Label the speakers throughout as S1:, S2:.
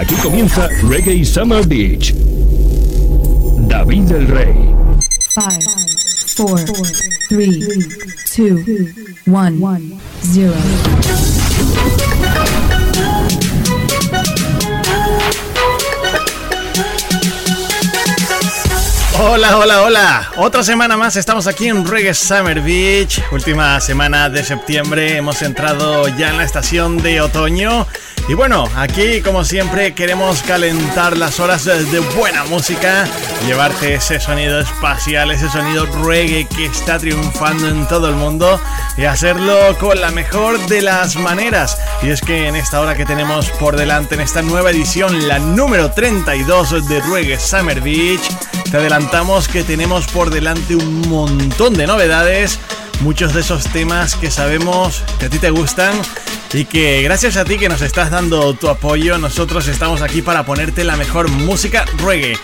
S1: Aquí comienza Reggae Summer Beach. David del Rey.
S2: 5, 4, 3, 2, 1, 0.
S3: Hola, hola, hola. Otra semana más estamos aquí en Reggae Summer Beach. Última semana de septiembre. Hemos entrado ya en la estación de otoño. Y bueno, aquí como siempre queremos calentar las horas de buena música, llevarte ese sonido espacial, ese sonido reggae que está triunfando en todo el mundo y hacerlo con la mejor de las maneras. Y es que en esta hora que tenemos por delante, en esta nueva edición, la número 32 de Reggae Summer Beach, te adelantamos que tenemos por delante un montón de novedades, muchos de esos temas que sabemos que a ti te gustan y que gracias a ti que nos estás dando tu apoyo, nosotros estamos aquí para ponerte la mejor música reggae.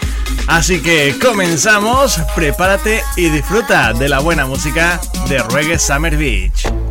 S3: Así que comenzamos, prepárate y disfruta de la buena música de Reggae Summer Beach.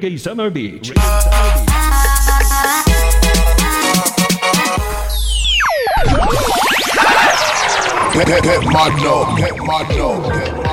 S1: Reggae Summer Beach.
S4: Get, get, get get.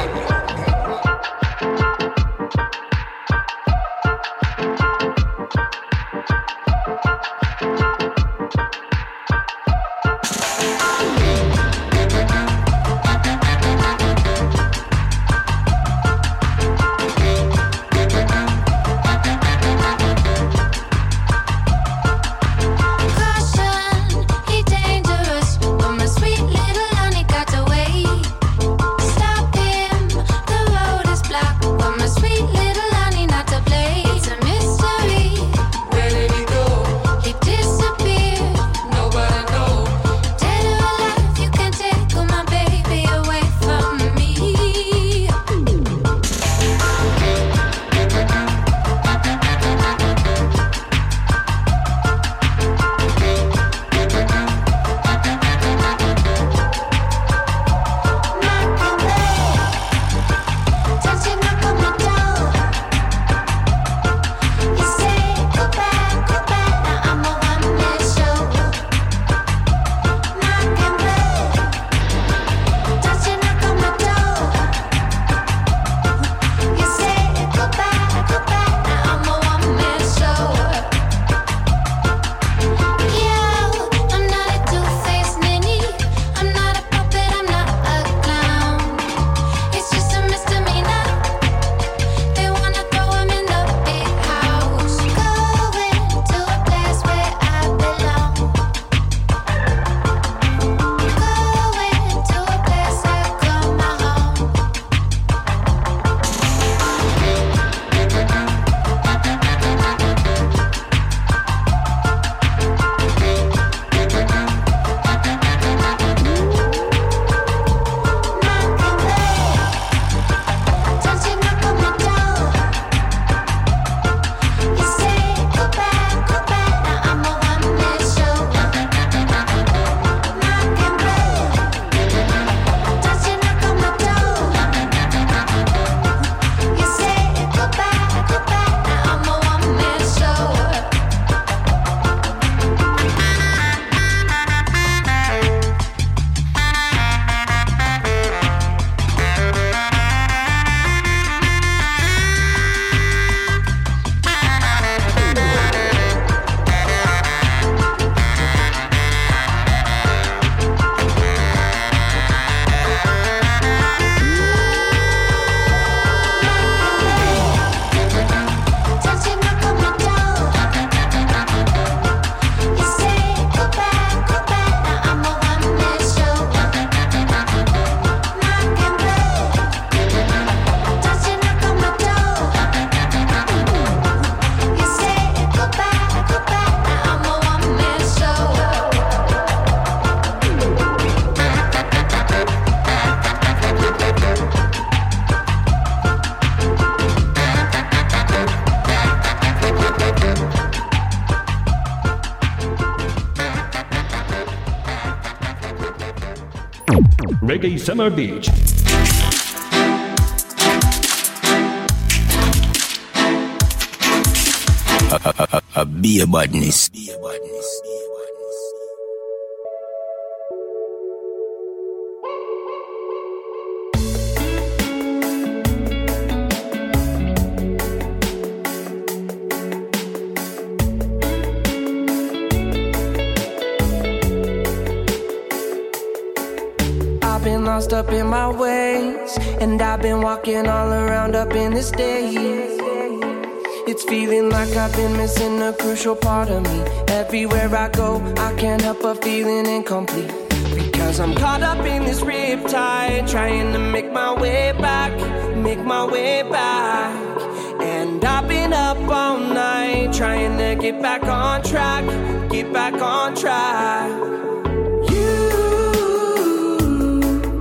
S1: Summer Beach.
S5: Be a badness.
S6: All around up in this daze. It's feeling like I've been missing a crucial part of me. Everywhere I go, I can't help but feeling incomplete. Because I'm caught up in this riptide, trying to make my way back, make my way back. And I've been up all night, trying to get back on track, get back on track. You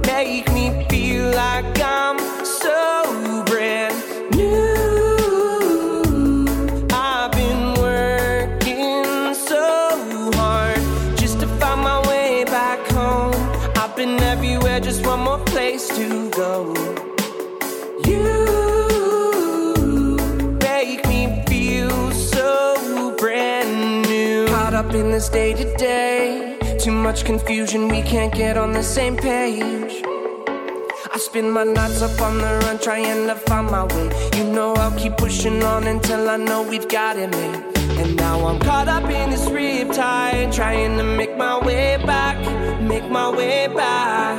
S6: make me feel like much confusion, we can't get on the same page. I spend my nights up on the run trying to find my way. You know I'll keep pushing on until I know we've got it made. And now I'm caught up in this riptide, trying to make my way back, make my way back.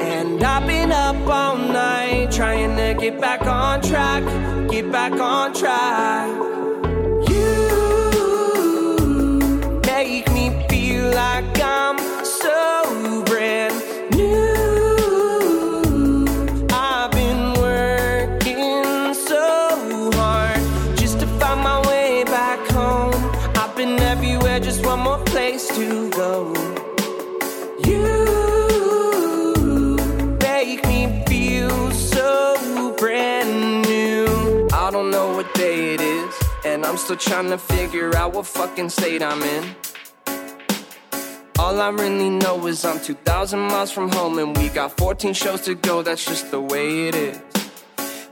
S6: And I've been up all night trying to get back on track, get back on track. I'm so brand new. I've been working so hard just to find my way back home. I've been everywhere, just one more place to go. You make me feel so brand new. I don't know what day it is, and I'm still trying to figure out what fucking state I'm in. All I really know is I'm 2,000 miles from home and we got 14 shows to go, that's just the way it is.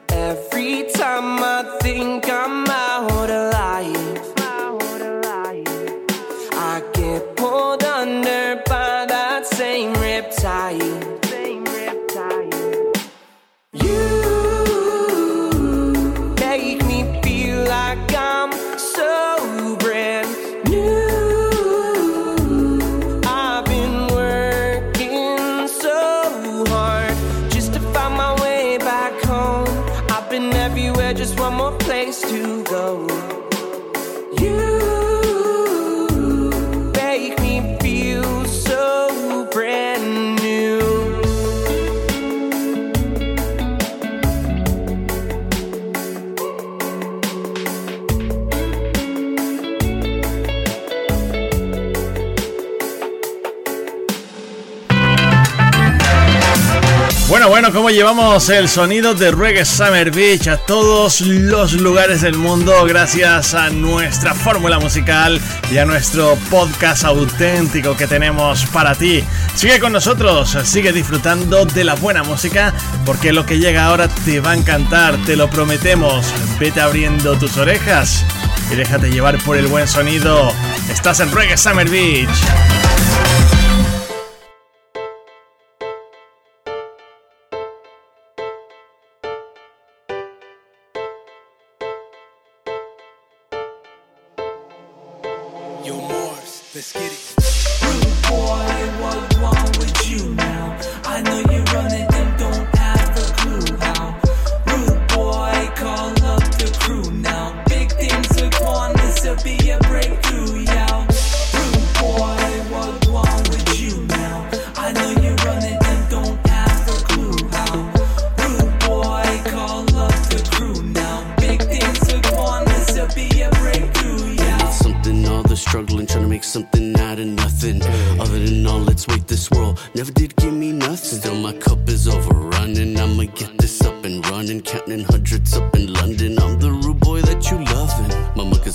S6: Every time I think I'm out of life, I get pulled under to go.
S3: Bueno, ¿cómo llevamos el sonido de Reggae Summer Beach a todos los lugares del mundo gracias a nuestra fórmula musical y a nuestro podcast auténtico que tenemos para ti? Sigue con nosotros, sigue disfrutando de la buena música porque lo que llega ahora te va a encantar, te lo prometemos. Vete abriendo tus orejas y déjate llevar por el buen sonido. Estás en Reggae Summer Beach.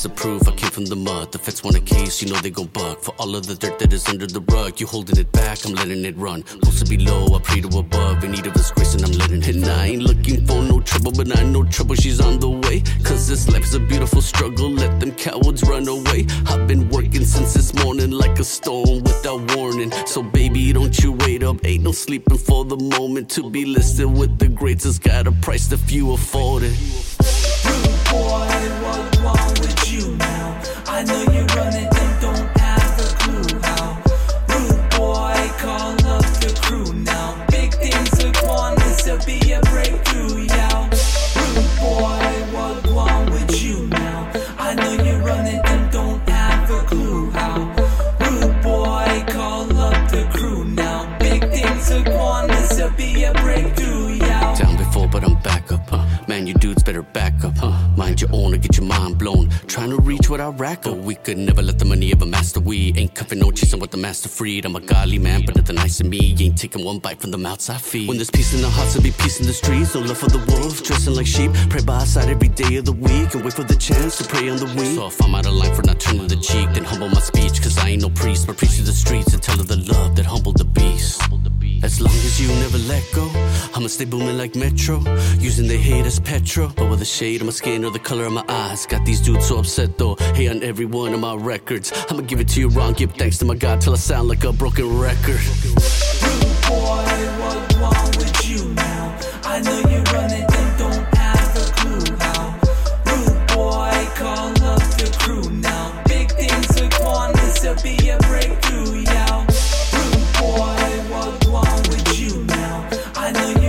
S7: My mug a proof, I came from the mud. The feds want a case, you know they gon' buck. For all of the dirt that is under the rug, you holding it back, I'm letting it run. Supposed to be low, I pray to above. In need of his grace, and I'm letting it. And I ain't looking for no trouble, but I know trouble, she's on the way. Cause this life is a beautiful struggle, let them cowards run away. I've been working since this morning like a stone without warning. So, baby, don't you wait up. Ain't no sleeping for the moment to be listed with the greats. It's got a price that few afford it.
S8: Boy, what's wrong with you now? I know you're running and don't have a clue how. Rude boy, call up the crew now. Big things are going, this'll be a breakthrough, yeah. Rude boy, what's wrong with you now? I know you're running and don't have a clue how. Rude boy, call up the crew now. Big things are going, this'll be a breakthrough, yeah.
S7: Down before, but I'm back up. Man, you dudes better back up. Huh? Mind your own or get your mind blown. Trying to reach what I rack up. We could never let the money ever master we. Ain't cuffing no chasing what the master freed. I'm a godly man, but nothing nice to me. Ain't taking one bite from the mouths I feed. When there's peace in the hearts, there'll be peace in the streets. No love for the wolves, dressing like sheep. Pray by our side every day of the week and wait for the chance to pray on the wing. So if I'm out of line for not turning the cheek, then humble my speech. Cause I ain't no priest, but preach to the streets and tell of the love that humbled the beast. As long as you never let go, I'ma stay booming like Metro. Using the hate as petrol, but with the shade on my skin or the color of my eyes. Got these dudes so upset though, hate on every one of my records. I'ma give it to you wrong, give thanks to my God till I sound like a broken record.
S8: Rude boy, know you.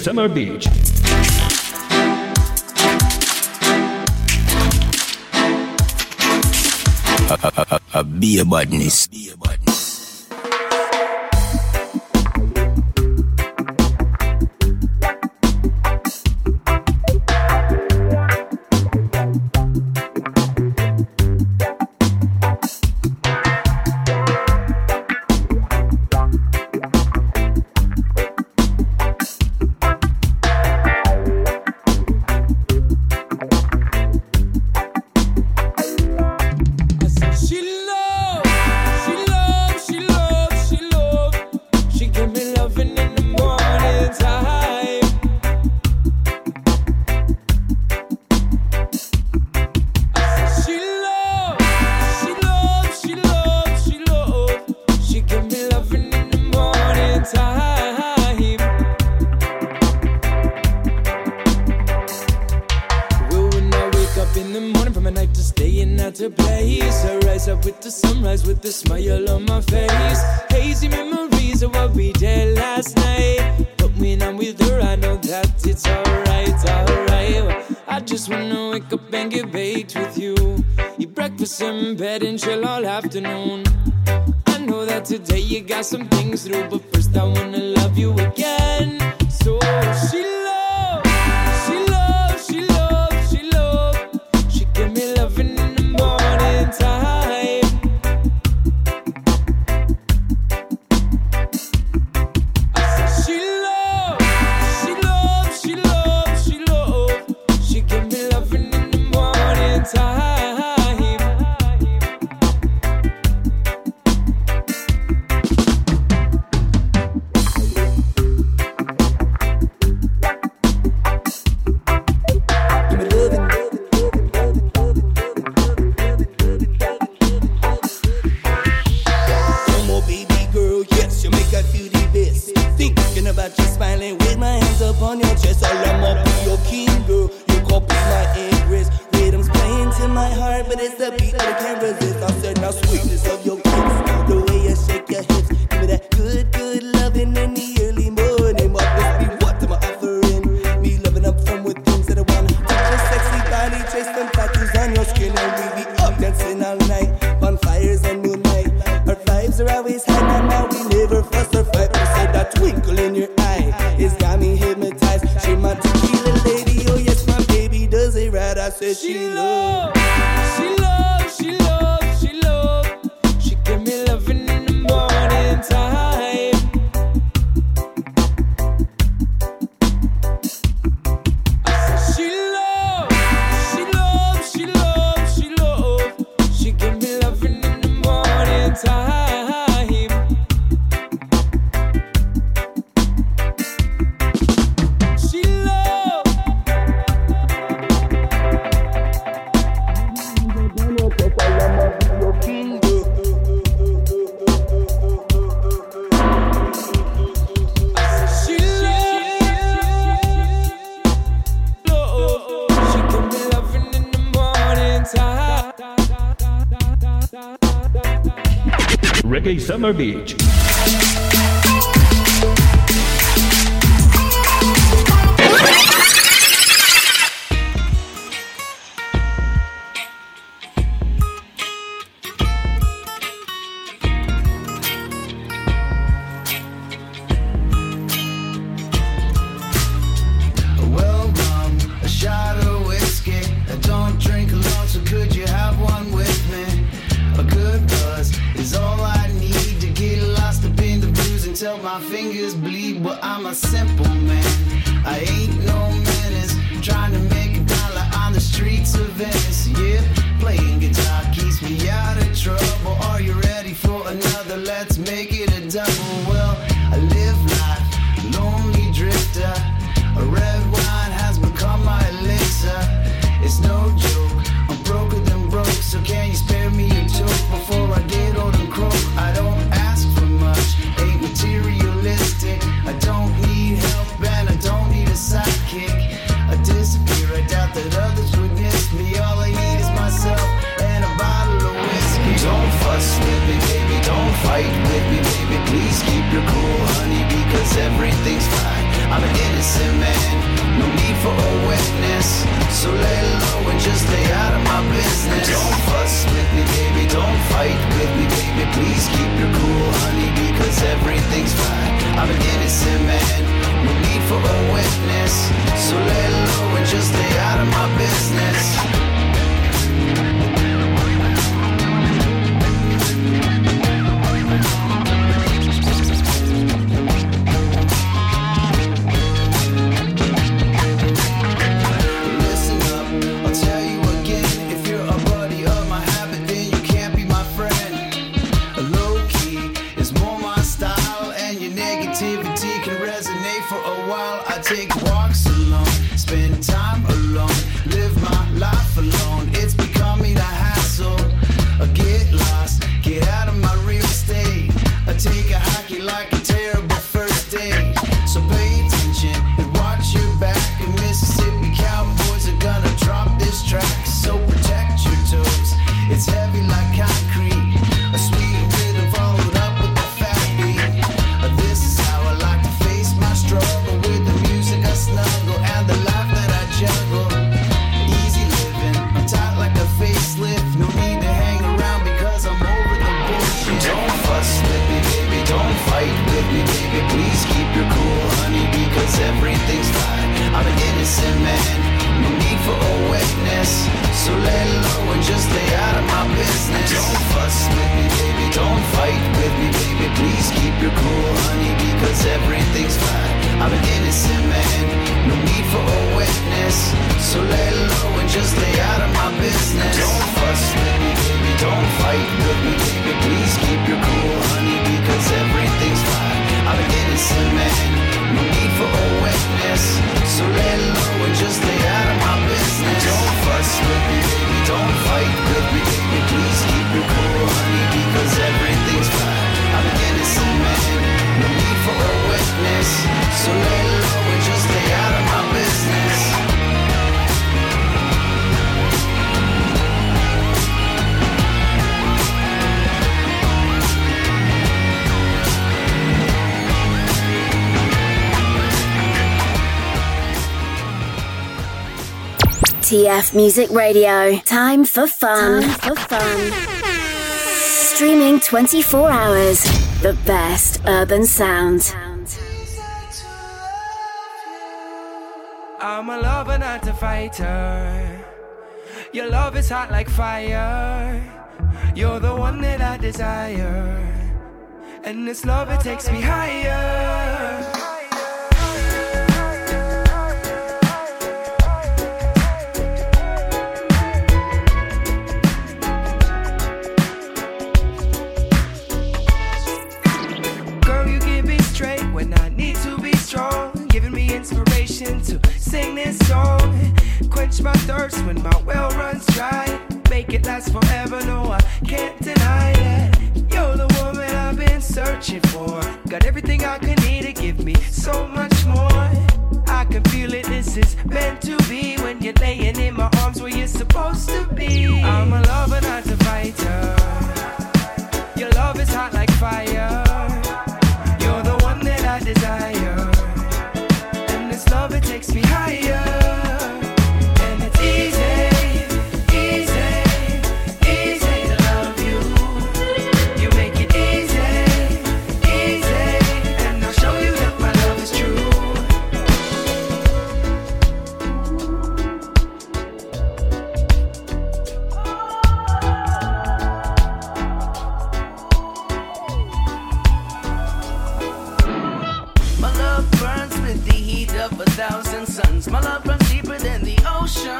S8: Summer Beach. A, a,
S6: a,
S5: a beer badness.
S1: Reggae Summer Beach.
S9: TF Music Radio. Time for fun. Time for fun. Streaming 24 hours. The best urban sound.
S10: I'm a lover, not a fighter. Your love is hot like fire. You're the one that I desire. And this love, it takes me higher. to sing this song. Quench my thirst when my well runs dry. Make it last forever, no, I can't deny that. You're the woman I've been searching for. Got everything I could need to give me so much more. I can feel it, this is meant to be. When you're laying in my arms where you're supposed to be. I'm a lover, not a fighter. Your love is hot like fire. You're the one that I desire love, it takes me higher.
S11: a thousand suns. My love runs deeper than the ocean,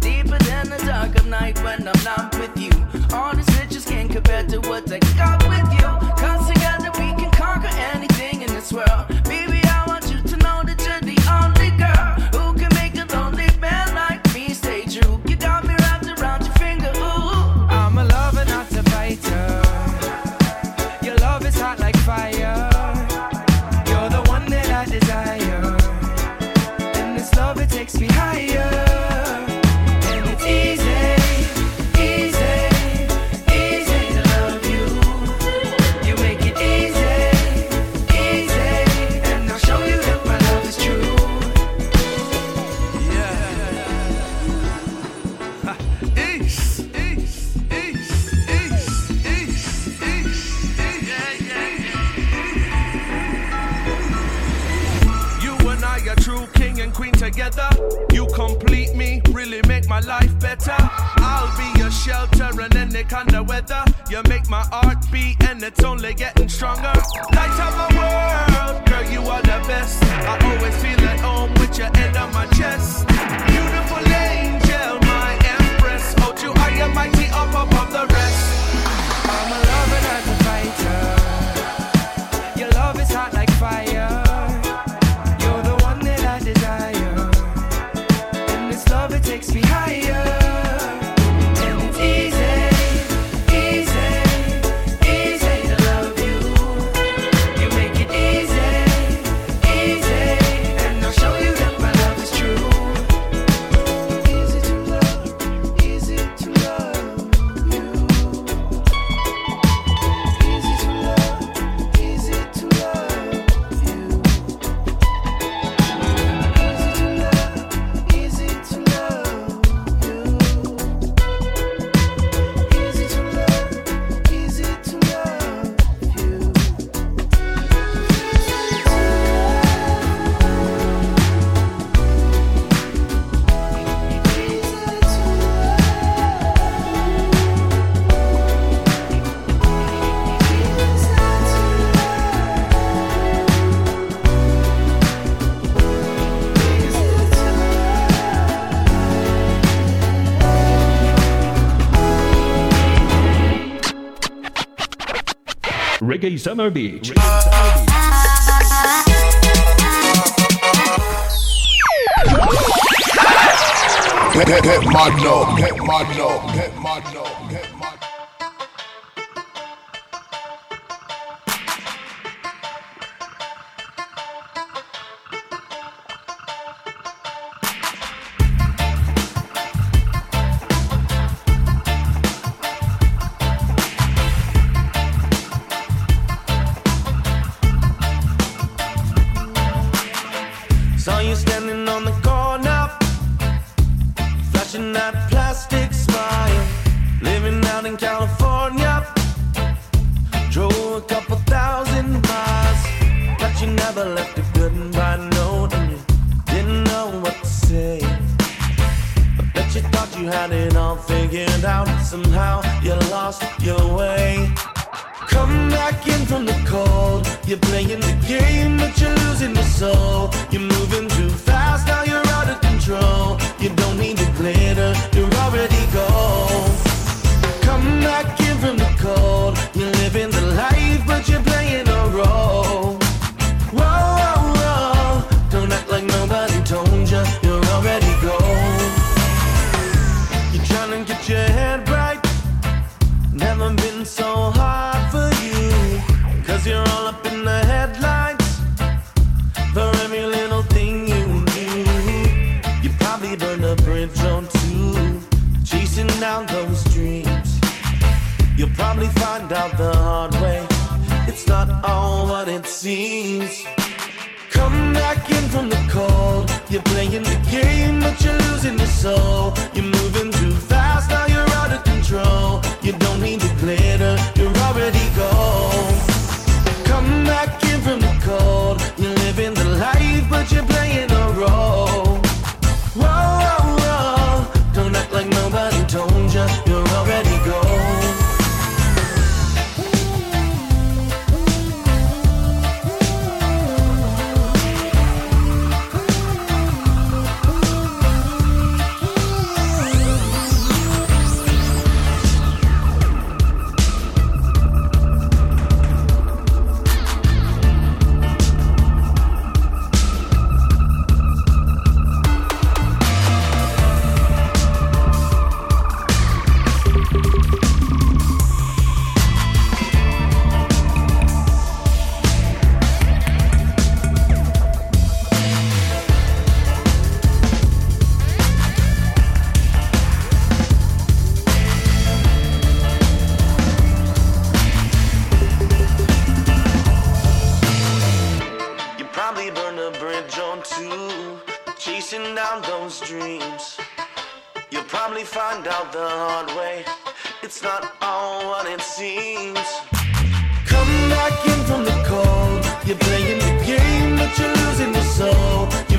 S11: deeper than the dark of night when I'm not with you. All the riches can't compare to what I got.
S10: Reggae Summer Beach.
S12: Reggae Summer Beach.
S13: Get, get, get mad now, get mad now.
S14: You're moving chasing down those dreams, you'll probably find out the hard way. It's not all what it seems. Come back in from the cold. You're playing the game, but you're losing your soul.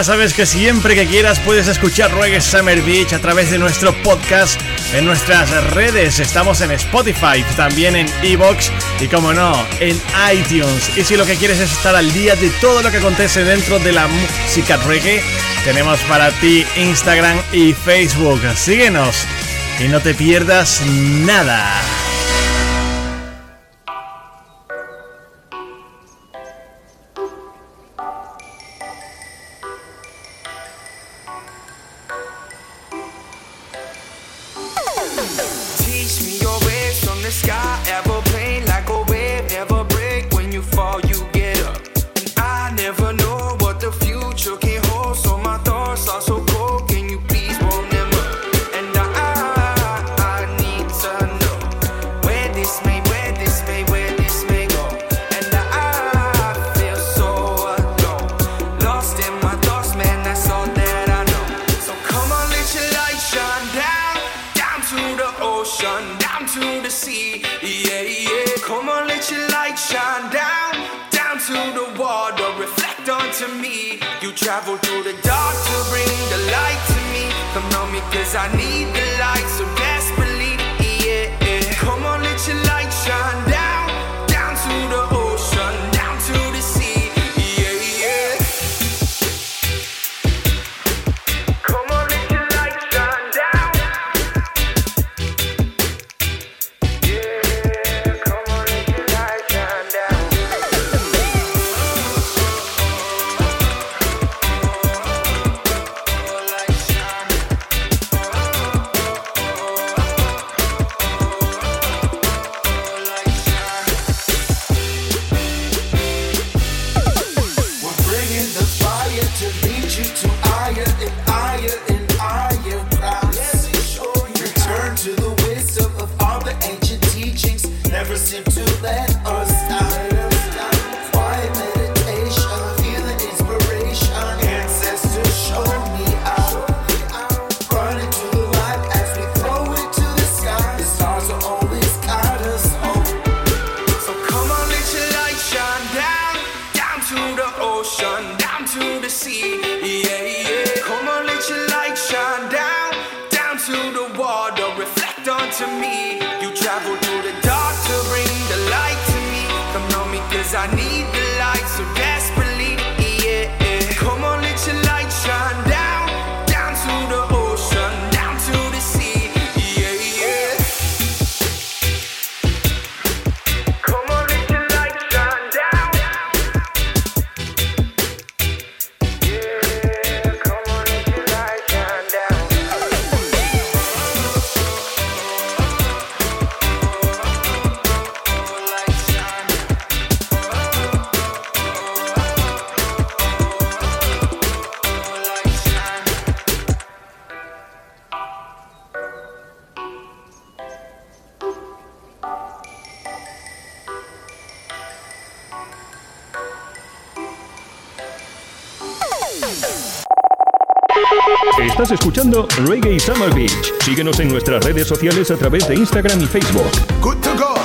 S3: Ya sabes que siempre que quieras puedes escuchar Reggae Summer Beach a través de nuestro podcast en nuestras redes. Estamos en Spotify, también en Evox y como no, en iTunes. Y si lo que quieres es estar al día de todo lo que acontece dentro de la música reggae, tenemos para ti Instagram y Facebook. Síguenos y no te pierdas nada.
S12: Síguenos en nuestras redes sociales a través de Instagram y Facebook.
S15: To go.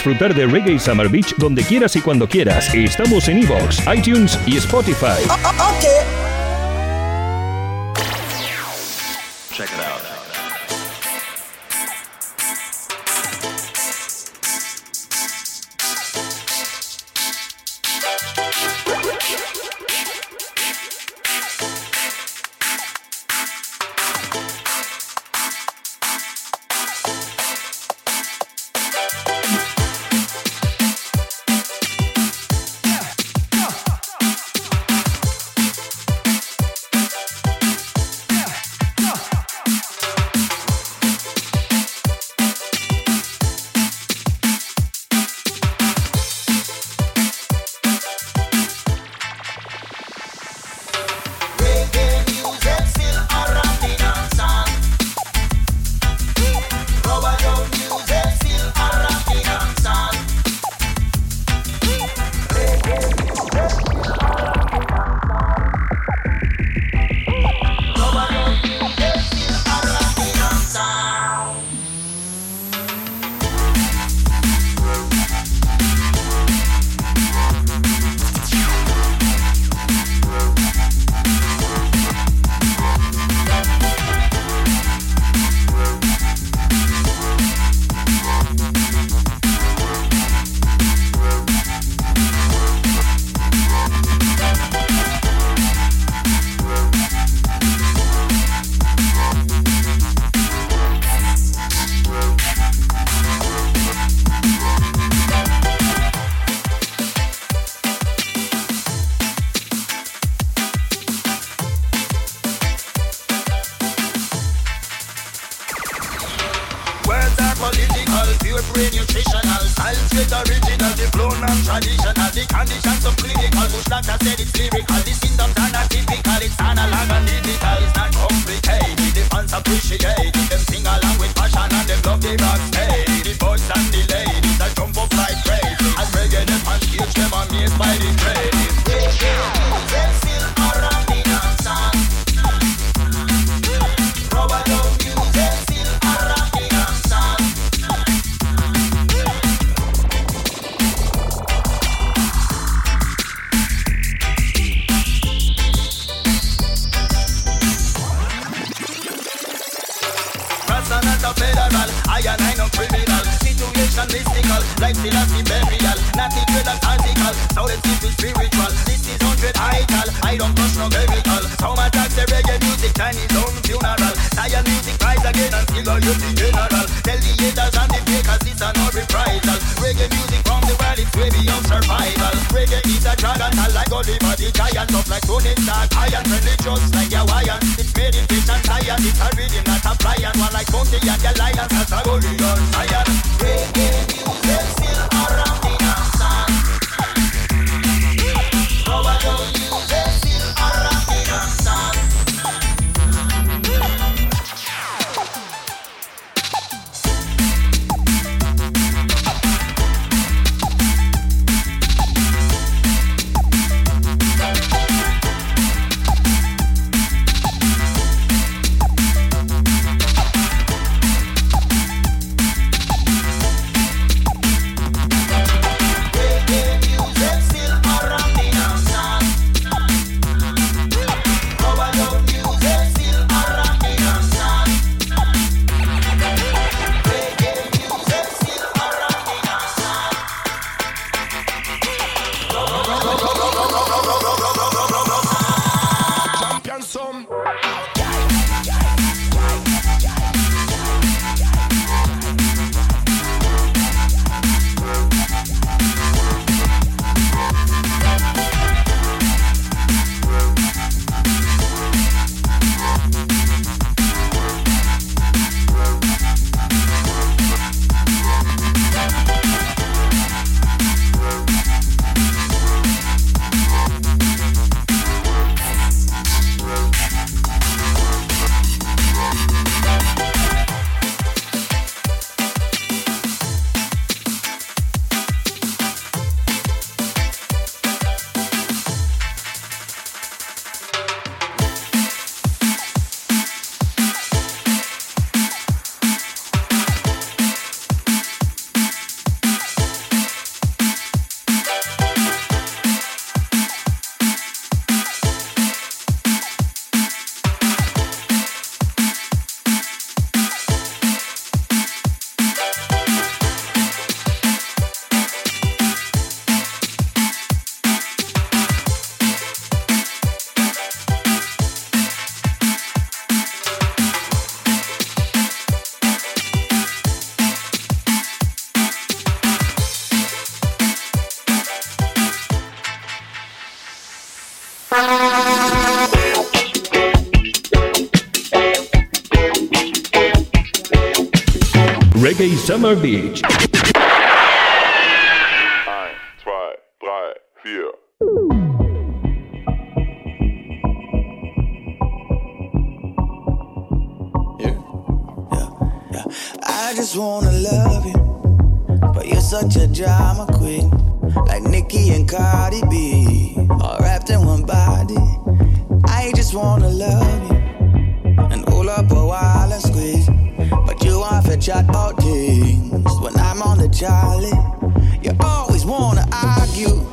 S1: disfrutar de Reggae Summer Beach donde quieras y cuando quieras. Estamos en Evox, iTunes y Spotify.
S16: Oh, oh,
S1: oh, Summer Beach.
S17: zwei, drei, vier.
S14: I just wanna love you, but you're such a drama queen, like Nicki and Cardi B, all wrapped in one body. I just wanna love you and hold up a while and squeeze, but you want to chat about things when I'm on the Charlie. You always wanna argue,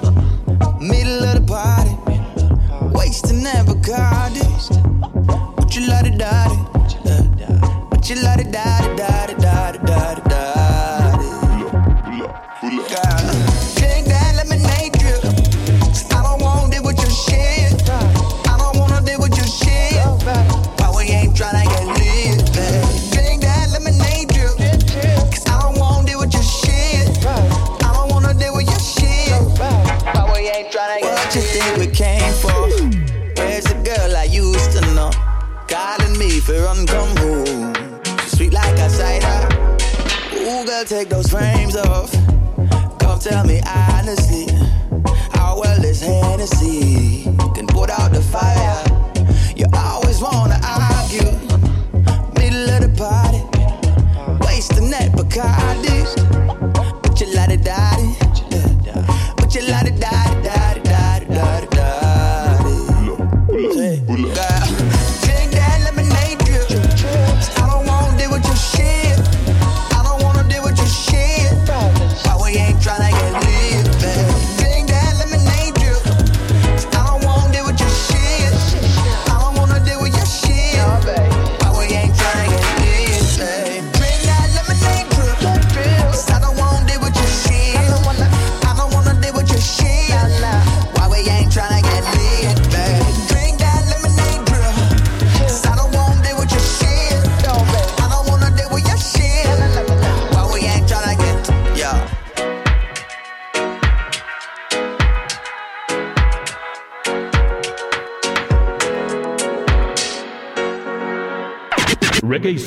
S14: take those frames off. Come tell me honestly, how well this Hennessy can put out the fire.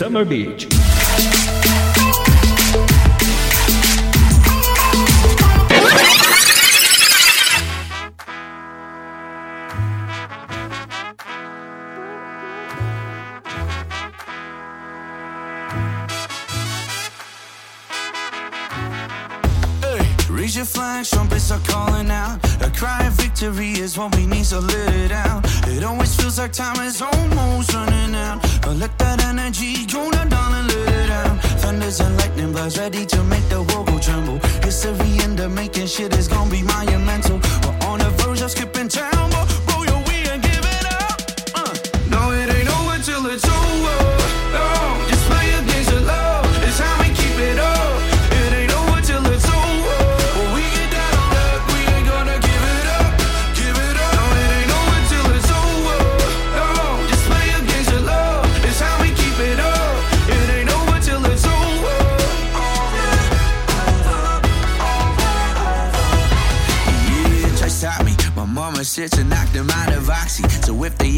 S1: Summer Beach.
S18: Raise your trumpets are calling out. A cry of victory is what we need, so let it out. It always feels like time is almost running out. Let that energy go down, and let it out. Thunders and lightning buzz ready to make the world go tremble. History in the making, shit is gonna be monumental. We're on the verge of skipping town,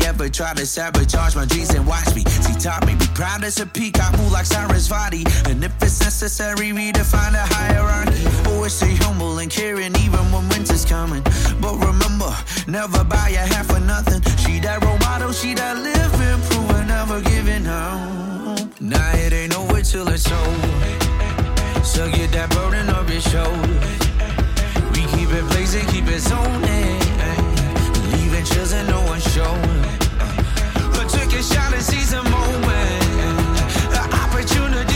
S18: ever try to sabotage my dreams, and watch me. See, taught me be proud as a peacock, move like Sarasvati. And if it's necessary, redefine the hierarchy. Always stay humble and caring, even when winter's coming. But remember, never buy a half for nothing. She that role model, she that living, proving, never giving up. Nah, it ain't over till it's over. So get that burden off your shoulders. We keep it blazing, keep it zoning. Chills and no one showing. Uh, but take a shot and seize a moment. The opportunities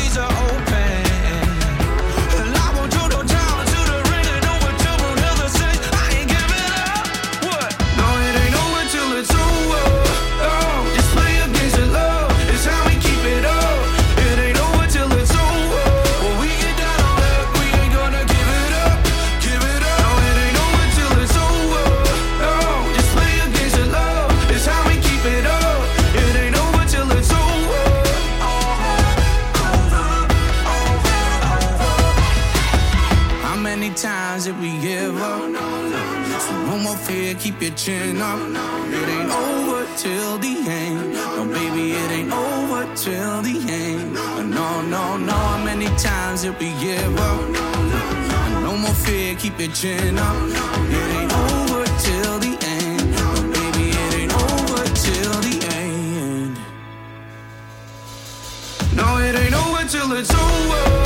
S18: did we give up? No more fear, keep your chin up. It ain't over till the end. But baby, it ain't over till the end. No, it ain't over till it's over.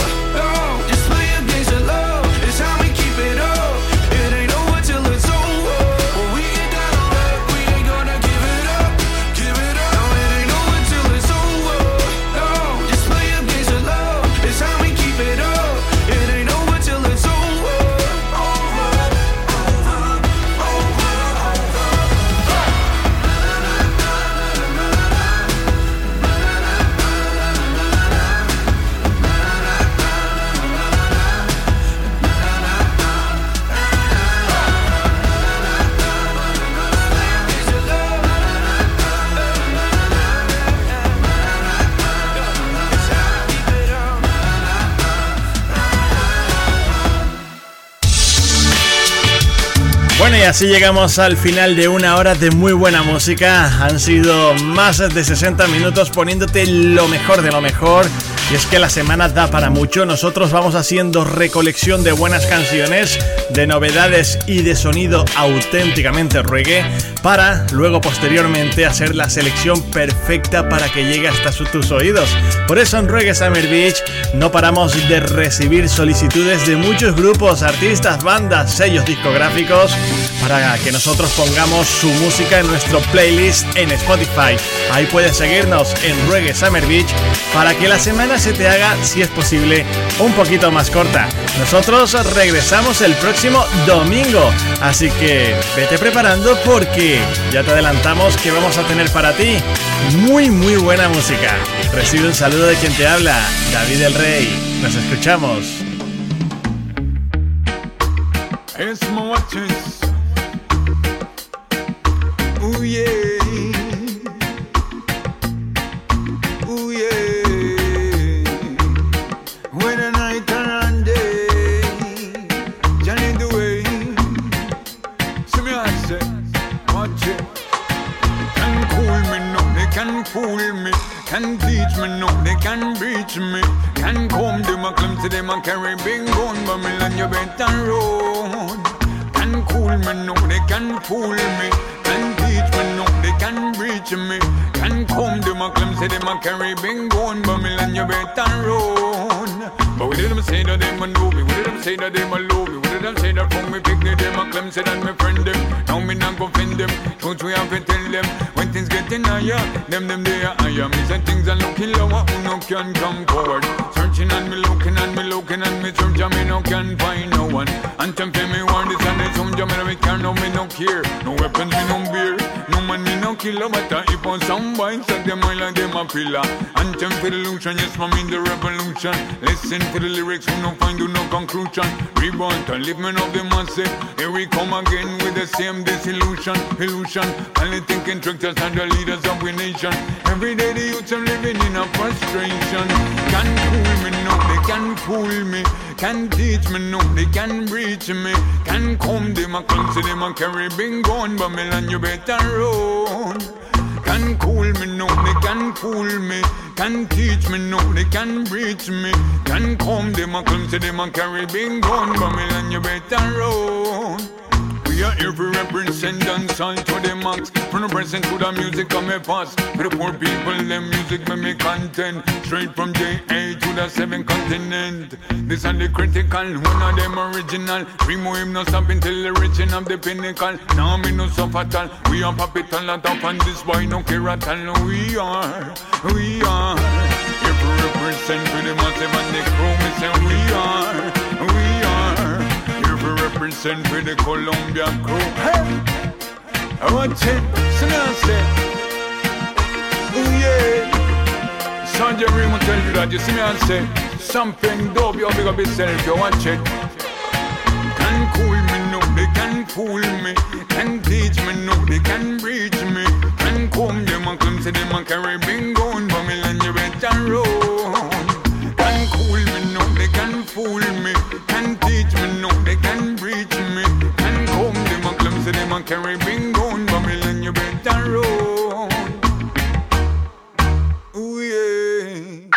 S3: Así llegamos al final de una hora de muy buena música. Han sido más de 60 minutos poniéndote lo mejor de lo mejor. Y es que la semana da para mucho. Nosotros vamos haciendo recolección de buenas canciones, de novedades y de sonido auténticamente reggae, para luego posteriormente hacer la selección perfecta para que llegue hasta tus oídos. Por eso en Reggae Summer Beach no paramos de recibir solicitudes de muchos grupos, artistas, bandas, sellos discográficos para que nosotros pongamos su música en nuestro playlist en Spotify. Ahí puedes seguirnos en Reggae Summer Beach para que la semana se te haga, si es posible, un poquito más corta. Nosotros regresamos el próximo domingo, así que vete preparando porque ya te adelantamos que vamos a tener para ti muy muy buena música. Recibe un saludo de quien te habla, David el Rey. Nos escuchamos.
S19: Reach me. Can come them a climb to them a carry big gun, land you better run. Can cool me no, they can fool me. Can teach me no, they can reach me. Can come them a climb to them a carry big gun, land you better run. But we did them say that them a know me, we did them say that them a love me, we did them say that from me pick me them a climb say that me friend them. Now me not go offend them, truth we have to tell them. Things getting higher, them them they are higher. Me say things are looking lower, who no can come forward. Searching and me looking and me looking and me search and me no can find no one. And them pay me one this and this some jam me care no me no care. No weapons me no beer, no man me no killer. But uh, if on some bites like them I like them a pillar. And them for the illusion, yes man in the revolution. Listen to the lyrics, who no find do no conclusion. Reborn and live men of the massive. Here we come again with the same disillusion, illusion. Only thinking tricksters and the leaders of we nation. Every day the youths are living in a frustration. Can fool me, no, they can fool me. Can teach me, no, they can reach me. Can come, them a come to them a carry big gun, but me you better run. Can cool me, no, they can fool me. Can teach me, no, they can reach me. Can come, them a come to them a carry big gun, me and you better run. Are here to represent and sound to the max. From the present to the music come a pass. For the poor people, them music me me content. Straight from JA to the seven continent. This are the critical, one of them original. Remove him no stop until the reaching of the pinnacle. Now me no suffer at all. We are pop it all top and this boy no care at all. We are, we are. Here to represent for the massive and the crew. Me say we are. To represent for the Columbia crew. Hey, oh, I want now say, oh yeah. Sergeant Ring will tell you that. You see me and say, something dope. You big up yourself. You watch it. Can cool me, no, they can fool me. Can teach me, no, they can reach me. Can come them and come to them and carry big gun, but and you better run. Can cool me, no, they can fool me. woman can we bring down Babylon, you better run. Ooh, yeah.